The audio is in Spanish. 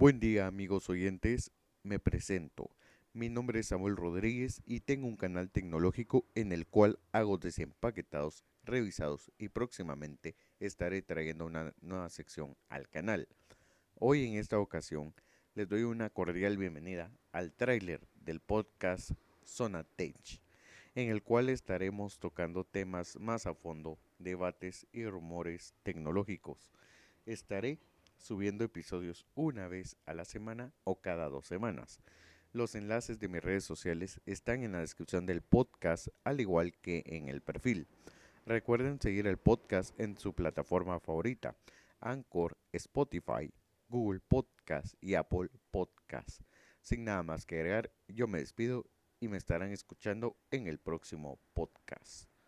Buen día amigos oyentes, me presento. Mi nombre es Samuel Rodríguez y tengo un canal tecnológico en el cual hago desempaquetados, revisados y próximamente estaré trayendo una nueva sección al canal. Hoy en esta ocasión les doy una cordial bienvenida al tráiler del podcast Zona Tech, en el cual estaremos tocando temas más a fondo, debates y rumores tecnológicos. Estaré subiendo episodios una vez a la semana o cada dos semanas. Los enlaces de mis redes sociales están en la descripción del podcast, al igual que en el perfil. Recuerden seguir el podcast en su plataforma favorita, Anchor, Spotify, Google Podcast y Apple Podcast. Sin nada más que agregar, yo me despido y me estarán escuchando en el próximo podcast.